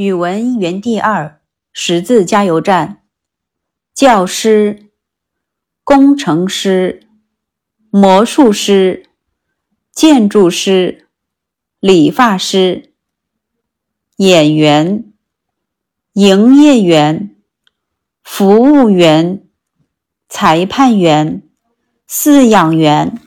语文园地二识字加油站。教师工程师魔术师建筑师理发师演员营业员服务员裁判员饲养员。